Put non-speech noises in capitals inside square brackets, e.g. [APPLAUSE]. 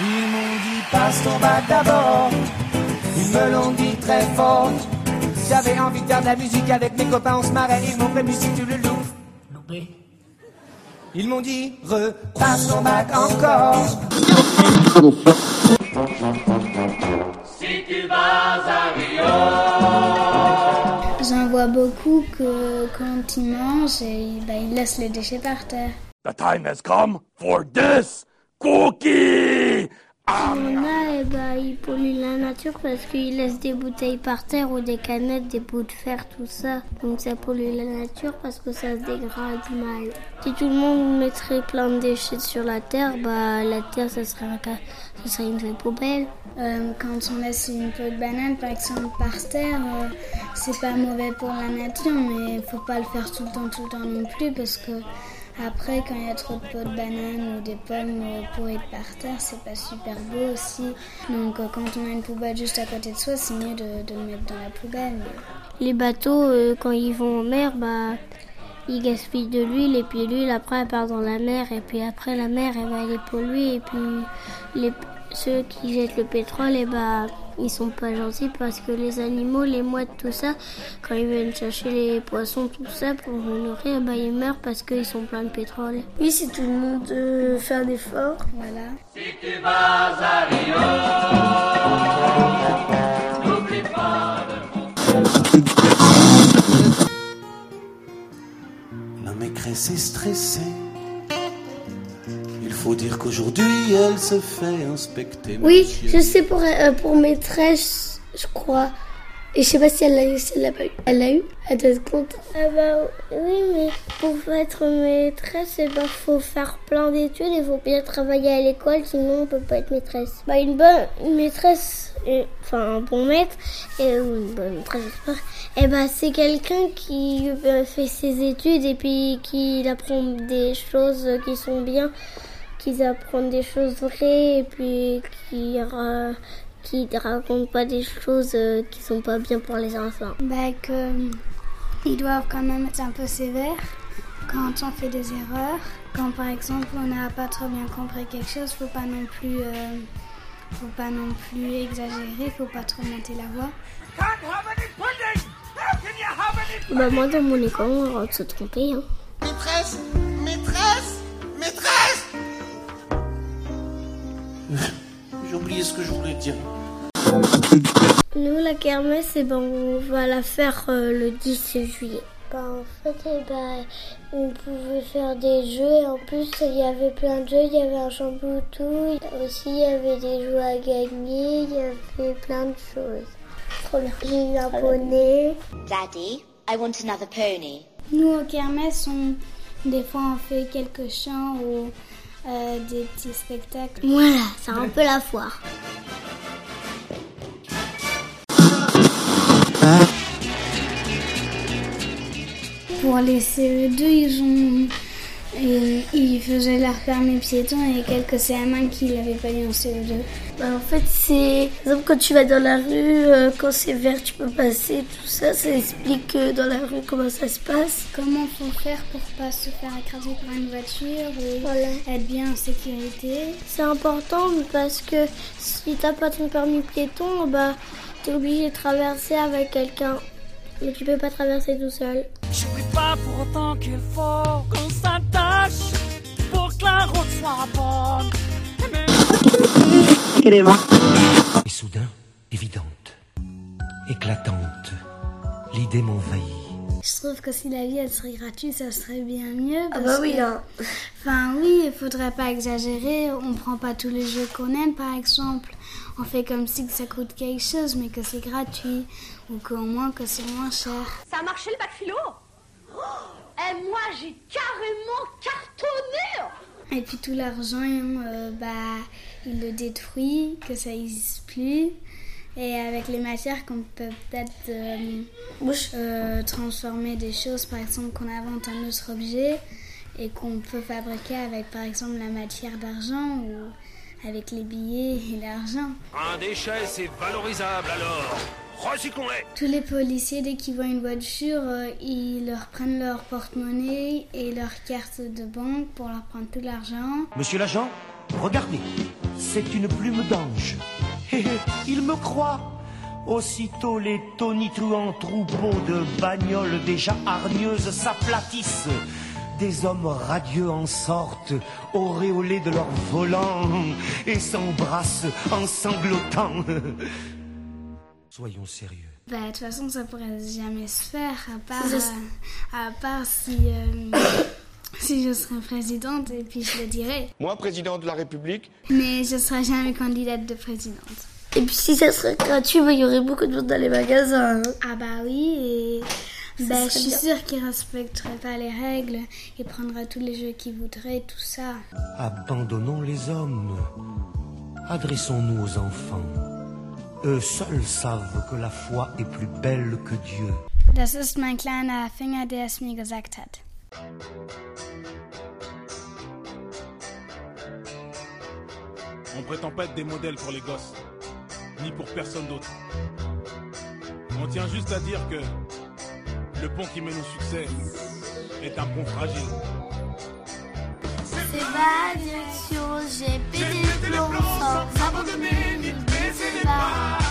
Ils m'ont dit passe ton bac d'abord. Ils me l'ont dit très fort. J'avais envie de faire de la musique avec mes copains, on se marrait. Ils m'ont prévenu si tu le loupes. Loupé. Ils m'ont dit repasse ton bac encore. Si tu vas à Rio. J'en vois beaucoup que quand ils mangent, et, bah, ils laissent les déchets par terre. The time has come for this cookie! Il a, eh ben, ils polluent la nature parce qu'ils laissent des bouteilles par terre ou des canettes, des bouts de fer, tout ça. Donc ça pollue la nature parce que ça se dégrade mal. Si tout le monde mettrait plein de déchets sur la terre, bah la terre, ça serait, un ça serait une vraie poubelle. Euh, quand on laisse une peau de banane, par exemple, par terre, euh, c'est pas mauvais pour la nature, mais faut pas le faire tout le temps, tout le temps non plus, parce que après, quand il y a trop de peaux de banane ou des pommes pourries par terre, c'est pas super beau aussi. Donc, euh, quand on a une poubelle juste à côté de soi, c'est mieux de, mettre dans la poubelle. Les bateaux, euh, quand ils vont en mer, bah ils gaspillent de l'huile et puis l'huile après elle part dans la mer et puis après la mer elle va les polluer et puis ceux qui jettent le pétrole et bah ils sont pas gentils parce que les animaux, les mouettes, tout ça, quand ils viennent chercher les poissons, tout ça pour les nourrir, bah ils meurent parce qu'ils sont pleins de pétrole. Oui, si tout le monde euh, fait un effort. Voilà. Si tu vas à Rio. N'oublie pas de La maîtresse est stressée. Faut dire qu'aujourd'hui elle se fait inspecter. Oui, je sais pour, euh, pour maîtresse, je crois. Et je sais pas si elle l'a eu, si elle l'a pas eu. Elle l'a eu? Elle doit être contente. Ah bah oui, mais pour être maîtresse, il bah, faut faire plein d'études et faut bien travailler à l'école, sinon on peut pas être maîtresse. Bah une bonne une maîtresse, et- enfin un bon maître, et, ou une bonne maîtresse, j'espère, et bah c'est quelqu'un qui euh, fait ses études et puis qui apprend des choses qui sont bien qu'ils apprennent des choses vraies et puis qui ra- qui ne racontent pas des choses euh, qui sont pas bien pour les enfants. Bah, que, euh, ils doivent quand même être un peu sévères quand on fait des erreurs. Quand par exemple on n'a pas trop bien compris quelque chose, faut pas non plus, euh, faut pas non plus exagérer, faut pas trop monter la voix. Bah moi dans mon école on a le droit de se tromper. Hein. J'ai oublié ce que je voulais dire. Nous la kermesse eh ben, on va la faire euh, le 10 juillet. Bah, en fait, eh ben, on pouvait faire des jeux et en plus il y avait plein de jeux, il y avait un chamboutou, aussi il y avait des jeux à gagner, il y avait plein de choses. Trop bien. J'ai eu un poney. Daddy, I want another pony. Nous au kermesse, on, des fois on fait quelques chants ou euh, des petits spectacles. Voilà, c'est un peu la foire. Pour les CE2, ils ont et ils faisaient leur permis piéton et quelques CM1 qui l'avaient pas eu en CE2. Bah, en fait, c'est. Par exemple, quand tu vas dans la rue, euh, quand c'est vert, tu peux passer, tout ça, ça explique euh, dans la rue comment ça se passe. Comment faut faire pour pas se faire écraser par une voiture et Voilà. être bien en sécurité? C'est important parce que si t'as pas ton permis piéton, bah, t'es obligé de traverser avec quelqu'un. Mais tu peux pas traverser tout seul. Pas pour autant qu'il faut qu'on s'attache pour que la route soit bonne. Et soudain, évidente, éclatante, l'idée m'envahit. Je trouve que si la vie elle serait gratuite, ça serait bien mieux. Ah bah oui, que- hein. Enfin oui, il faudrait pas exagérer. On prend pas tous les jeux qu'on aime, par exemple. On fait comme si que ça coûte quelque chose, mais que c'est gratuit. Ou qu'au moins que c'est moins cher. Ça a marché le bac philo? Et moi j'ai carrément cartonné Et puis tout l'argent, euh, bah, il le détruit, que ça n'existe plus. Et avec les matières qu'on peut peut-être euh, euh, transformer des choses, par exemple qu'on invente un autre objet et qu'on peut fabriquer avec par exemple la matière d'argent ou avec les billets et l'argent. Un déchet, c'est valorisable alors. Recyclons-les. Tous les policiers, dès qu'ils voient une voiture, euh, ils leur prennent leur porte-monnaie et leur carte de banque pour leur prendre tout l'argent. Monsieur l'agent, regardez, c'est une plume d'ange. [LAUGHS] Hé, hé, il me croit. Aussitôt les tonitruants troupeaux de bagnoles déjà hargneuses s'aplatissent. Des hommes radieux en sortent, auréolés de leur volant, et s'embrassent en sanglotant. [LAUGHS] Soyons sérieux. Bah, de toute façon, ça pourrait jamais se faire, à part, euh, à part si, euh, [COUGHS] si je serais présidente, et puis je le dirais. Moi, président de la République. Mais je serai jamais candidate de présidente. Et puis si ça serait gratuit, bah, il y aurait beaucoup de monde dans les magasins. hein. Ah bah oui, et bah, je suis bien. sûre qu'il respecterait pas les règles et prendrait tous les jeux qu'il voudrait, tout ça. Abandonnons les hommes. Adressons-nous aux enfants. Eux seuls savent que la foi est plus belle que Dieu. Das ist mein kleiner Finger, der es mir gesagt hat. On prétend pas être des modèles pour les gosses, ni pour personne d'autre. On tient juste à dire que le pont qui mène au succès est un pont fragile. C'est pas j'ai Bye. Pie.